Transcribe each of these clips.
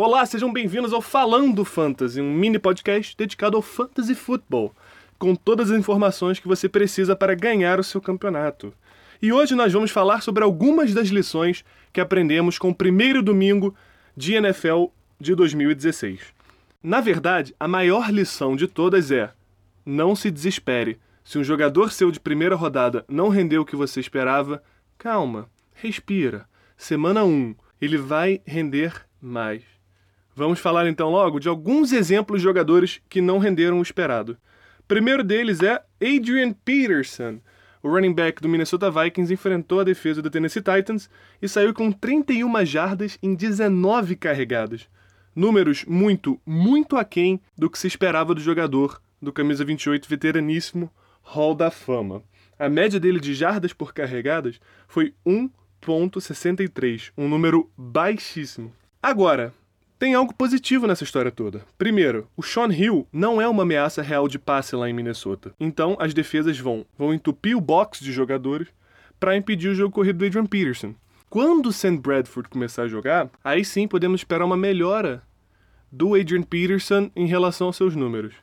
Olá, sejam bem-vindos ao Falando Fantasy, um mini podcast dedicado ao fantasy football, com todas as informações que você precisa para ganhar o seu campeonato. E hoje nós vamos falar sobre algumas das lições que aprendemos com o primeiro domingo de NFL de 2016. Na verdade, a maior lição de todas é: não se desespere. Se um jogador seu de primeira rodada não rendeu o que você esperava, calma, respira. Semana 1, ele vai render mais. Vamos falar então logo de alguns exemplos de jogadores que não renderam o esperado. Primeiro deles é Adrian Peterson. O running back do Minnesota Vikings enfrentou a defesa do Tennessee Titans e saiu com 31 jardas em 19 carregadas. Números muito, muito aquém do que se esperava do jogador do camisa 28 veteraníssimo Hall da Fama. A média dele de jardas por carregadas foi 1.63, um número baixíssimo. Agora, tem algo positivo nessa história toda. Primeiro, o Sean Hill não é uma ameaça real de passe lá em Minnesota. Então, as defesas vão, vão entupir o box de jogadores para impedir o jogo corrido do Adrian Peterson. Quando o Sam Bradford começar a jogar, aí sim podemos esperar uma melhora do Adrian Peterson em relação aos seus números.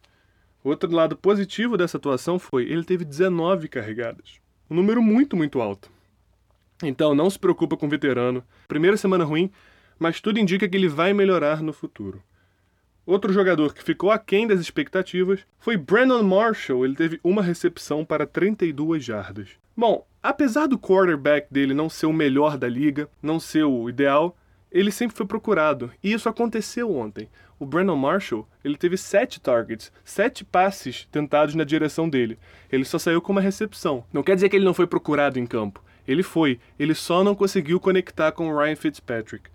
Outro lado positivo dessa atuação foi ele teve 19 carregadas. Um número muito, muito alto. Então, não se preocupa com o veterano. Primeira semana ruim, mas tudo indica que ele vai melhorar no futuro. Outro jogador que ficou aquém das expectativas foi Brandon Marshall. Ele teve uma recepção para 32 jardas. Bom, apesar do quarterback dele não ser o melhor da liga, não ser o ideal, ele sempre foi procurado. E isso aconteceu ontem. O Brandon Marshall, ele teve sete targets, sete passes tentados na direção dele. Ele só saiu com uma recepção. Não quer dizer que ele não foi procurado em campo. Ele foi. Ele só não conseguiu conectar com o Ryan Fitzpatrick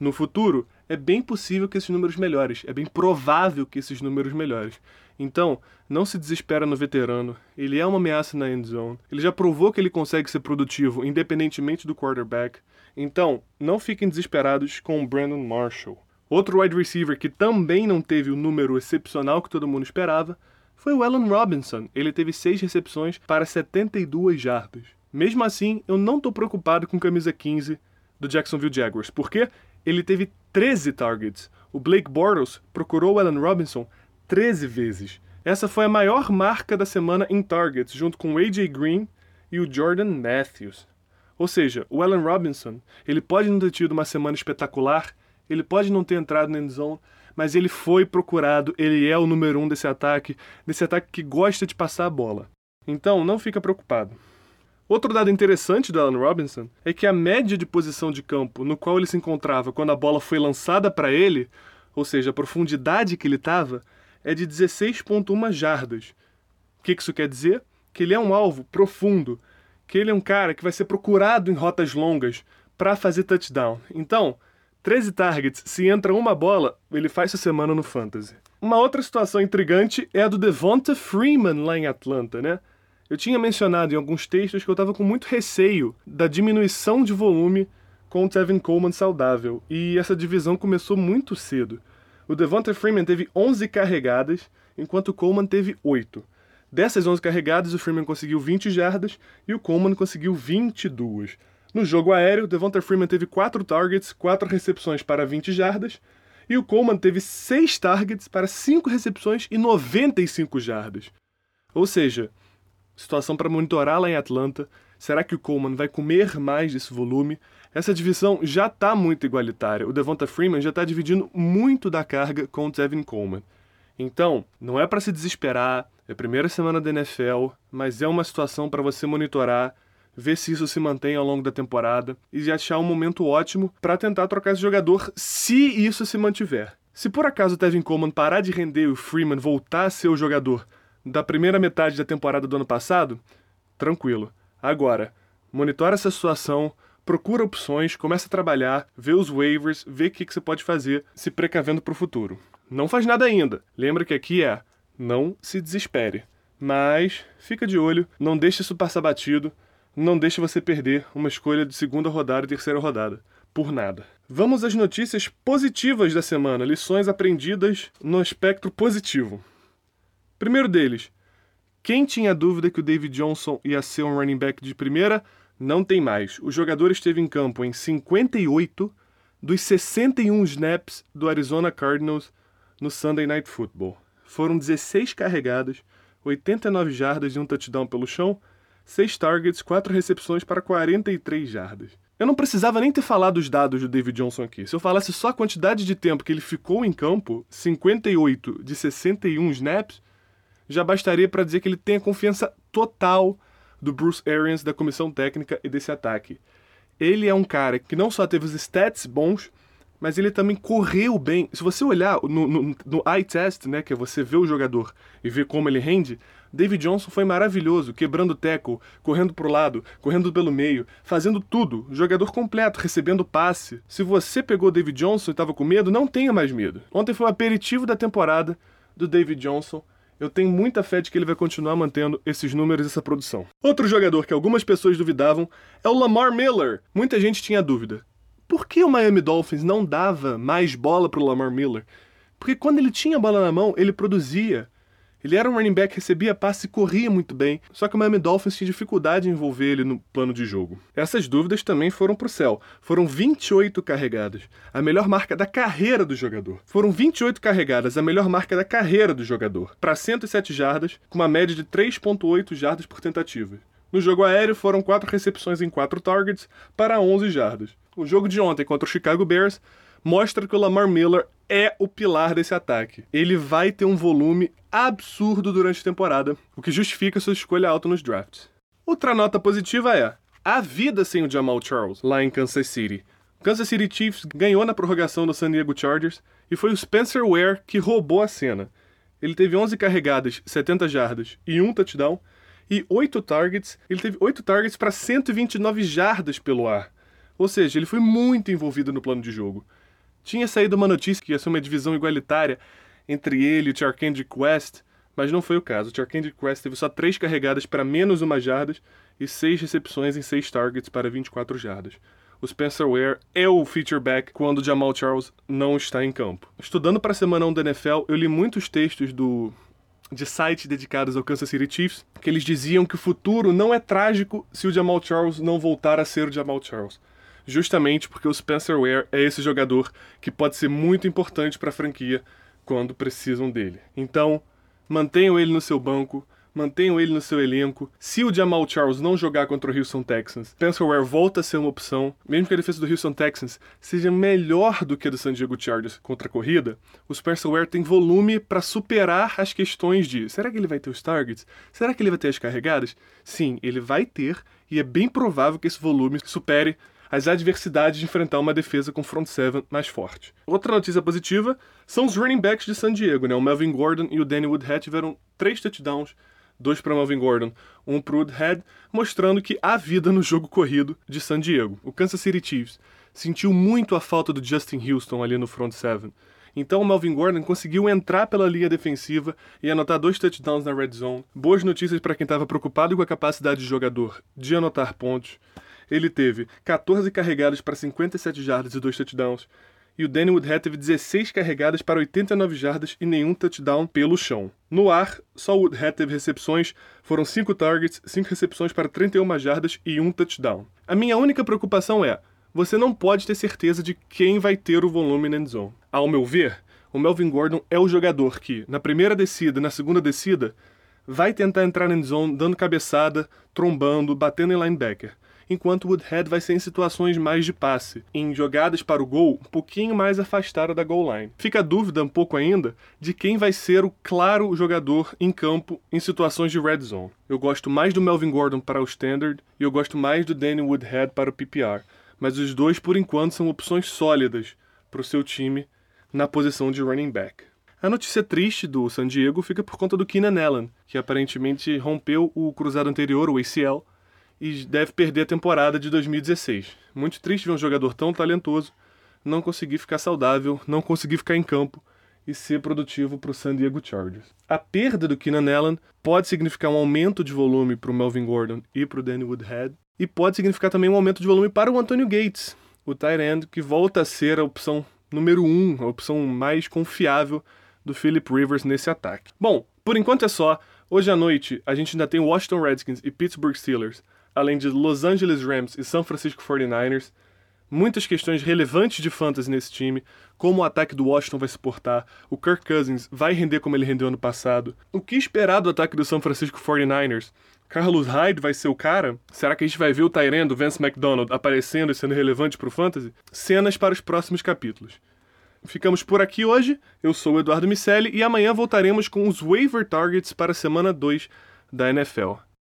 no futuro, é bem possível que esses números melhores, é bem provável que esses números melhores. Então, não se desespera no veterano, ele é uma ameaça na end zone, ele já provou que ele consegue ser produtivo independentemente do quarterback. Então, não fiquem desesperados com o Brandon Marshall. Outro wide receiver que também não teve o número excepcional que todo mundo esperava foi o Allen Robinson. Ele teve seis recepções para 72 jardas. Mesmo assim, eu não estou preocupado com camisa 15 do Jacksonville Jaguars. Por quê? Ele teve 13 targets. O Blake Bortles procurou o Allen Robinson 13 vezes. Essa foi a maior marca da semana em targets, junto com o AJ Green e o Jordan Matthews. Ou seja, o Allen Robinson, ele pode não ter tido uma semana espetacular, ele pode não ter entrado na endzone, mas ele foi procurado, ele é o número um desse ataque, desse ataque que gosta de passar a bola. Então, não fica preocupado. Outro dado interessante do Allen Robinson é que a média de posição de campo no qual ele se encontrava quando a bola foi lançada para ele, ou seja, a profundidade que ele estava, é de 16,1 jardas. O que isso quer dizer? Que ele é um alvo profundo, que ele é um cara que vai ser procurado em rotas longas para fazer touchdown. Então, 13 targets, se entra uma bola, ele faz essa semana no Fantasy. Uma outra situação intrigante é a do Devonta Freeman lá em Atlanta, né? Eu tinha mencionado em alguns textos que eu estava com muito receio da diminuição de volume com o Tevin Coleman saudável, e essa divisão começou muito cedo. O Devonta Freeman teve 11 carregadas, enquanto o Coleman teve 8. Dessas 11 carregadas, o Freeman conseguiu 20 jardas e o Coleman conseguiu 22. No jogo aéreo, o Devonta Freeman teve 4 targets, 4 recepções para 20 jardas, e o Coleman teve 6 targets para 5 recepções e 95 jardas. Ou seja, situação para monitorar lá em Atlanta. Será que o Coleman vai comer mais desse volume? Essa divisão já está muito igualitária. O Devonta Freeman já está dividindo muito da carga com o Tevin Coleman. Então, não é para se desesperar, é a primeira semana da NFL, mas é uma situação para você monitorar, ver se isso se mantém ao longo da temporada e achar um momento ótimo para tentar trocar esse jogador se isso se mantiver. Se por acaso o Tevin Coleman parar de render e o Freeman voltar a ser o jogador da primeira metade da temporada do ano passado, tranquilo. Agora, monitora essa situação, procura opções, começa a trabalhar, vê os waivers, vê o que, que você pode fazer, se precavendo para o futuro. Não faz nada ainda. Lembra que aqui é não se desespere. Mas fica de olho, não deixe isso passar batido, não deixe você perder uma escolha de segunda rodada e terceira rodada. Por nada. Vamos às notícias positivas da semana, lições aprendidas no espectro positivo. Primeiro deles, quem tinha dúvida que o David Johnson ia ser um running back de primeira, não tem mais. O jogador esteve em campo em 58 dos 61 snaps do Arizona Cardinals no Sunday Night Football. Foram 16 carregadas, 89 jardas e um touchdown pelo chão, 6 targets, 4 recepções para 43 jardas. Eu não precisava nem ter falado os dados do David Johnson aqui. Se eu falasse só a quantidade de tempo que ele ficou em campo, 58 de 61 snaps, já bastaria para dizer que ele tem a confiança total do Bruce Arians, da comissão técnica e desse ataque. Ele é um cara que não só teve os stats bons, mas ele também correu bem. Se você olhar no, no, no eye test, né, que é você ver o jogador e ver como ele rende, David Johnson foi maravilhoso, quebrando tackle, correndo pro lado, correndo pelo meio, fazendo tudo. Jogador completo, recebendo passe. Se você pegou David Johnson e estava com medo, não tenha mais medo. Ontem foi o aperitivo da temporada do David Johnson. Eu tenho muita fé de que ele vai continuar mantendo esses números e essa produção. Outro jogador que algumas pessoas duvidavam é o Lamar Miller. Muita gente tinha dúvida. Por que o Miami Dolphins não dava mais bola para o Lamar Miller? Porque quando ele tinha a bola na mão, ele produzia. Ele era um running back, recebia passe e corria muito bem, só que o Miami Dolphins tinha dificuldade em envolver ele no plano de jogo. Essas dúvidas também foram para o céu. Foram 28 carregadas, a melhor marca da carreira do jogador. Foram 28 carregadas, a melhor marca da carreira do jogador, para 107 jardas, com uma média de 3,8 jardas por tentativa. No jogo aéreo foram 4 recepções em 4 targets para 11 jardas. O jogo de ontem contra o Chicago Bears mostra que o Lamar Miller é o pilar desse ataque. Ele vai ter um volume absurdo durante a temporada, o que justifica sua escolha alta nos drafts. Outra nota positiva é a vida sem o Jamal Charles lá em Kansas City. O Kansas City Chiefs ganhou na prorrogação do San Diego Chargers e foi o Spencer Ware que roubou a cena. Ele teve 11 carregadas, 70 jardas e um touchdown e 8 targets. Ele teve 8 targets para 129 jardas pelo ar. Ou seja, ele foi muito envolvido no plano de jogo. Tinha saído uma notícia que ia ser uma divisão igualitária entre ele e o Charkandrick Quest, mas não foi o caso. O Charkandrick Quest teve só três carregadas para menos uma jardas e seis recepções em seis targets para 24 jardas. O Spencer Ware é o feature back quando o Jamal Charles não está em campo. Estudando para a semana 1 da NFL, eu li muitos textos do de sites dedicados ao Kansas City Chiefs, que eles diziam que o futuro não é trágico se o Jamal Charles não voltar a ser o Jamal Charles justamente porque o Spencer Ware é esse jogador que pode ser muito importante para a franquia quando precisam dele. Então, mantenham ele no seu banco, mantenham ele no seu elenco. Se o Jamal Charles não jogar contra o Houston Texans, Spencer Ware volta a ser uma opção, mesmo que a defesa do Houston Texans seja melhor do que a do San Diego Chargers contra a corrida, o Spencer Ware tem volume para superar as questões de será que ele vai ter os targets? Será que ele vai ter as carregadas? Sim, ele vai ter e é bem provável que esse volume supere as adversidades de enfrentar uma defesa com front seven mais forte. Outra notícia positiva são os running backs de San Diego, né? O Melvin Gordon e o Danny Woodhead tiveram três touchdowns, dois para Melvin Gordon, um para Woodhead, mostrando que há vida no jogo corrido de San Diego. O Kansas City Chiefs sentiu muito a falta do Justin Houston ali no front seven. Então o Melvin Gordon conseguiu entrar pela linha defensiva e anotar dois touchdowns na red zone. Boas notícias para quem estava preocupado com a capacidade de jogador de anotar pontos. Ele teve 14 carregadas para 57 jardas e 2 touchdowns. E o Danny Woodhead teve 16 carregadas para 89 jardas e nenhum touchdown pelo chão. No ar, só o Woodhead teve recepções, foram 5 targets, 5 recepções para 31 jardas e um touchdown. A minha única preocupação é, você não pode ter certeza de quem vai ter o volume na endzone. Ao meu ver, o Melvin Gordon é o jogador que, na primeira descida na segunda descida, vai tentar entrar na endzone dando cabeçada, trombando, batendo em linebacker enquanto Woodhead vai ser em situações mais de passe, em jogadas para o gol um pouquinho mais afastada da goal line. Fica a dúvida um pouco ainda de quem vai ser o claro jogador em campo em situações de red zone. Eu gosto mais do Melvin Gordon para o standard e eu gosto mais do Danny Woodhead para o PPR, mas os dois por enquanto são opções sólidas para o seu time na posição de running back. A notícia triste do San Diego fica por conta do Keenan Allen, que aparentemente rompeu o cruzado anterior, o ACL, e deve perder a temporada de 2016. Muito triste ver um jogador tão talentoso não conseguir ficar saudável, não conseguir ficar em campo e ser produtivo para o San Diego Chargers. A perda do Keenan Allen pode significar um aumento de volume para o Melvin Gordon e para o Danny Woodhead, e pode significar também um aumento de volume para o Antonio Gates, o tight end, que volta a ser a opção número um, a opção mais confiável do Philip Rivers nesse ataque. Bom, por enquanto é só. Hoje à noite a gente ainda tem Washington Redskins e Pittsburgh Steelers além de Los Angeles Rams e São Francisco 49ers. muitas questões relevantes de fantasy nesse time, como o ataque do Washington vai se portar, o Kirk Cousins vai render como ele rendeu ano passado, o que esperar do ataque do São Francisco 49ers, Carlos Hyde vai ser o cara? Será que a gente vai ver o Tyrendo, Vance McDonald, aparecendo e sendo relevante para o fantasy? Cenas para os próximos capítulos. Ficamos por aqui hoje. Eu sou o Eduardo Micelli e amanhã voltaremos com os waiver targets para a semana 2 da NFL.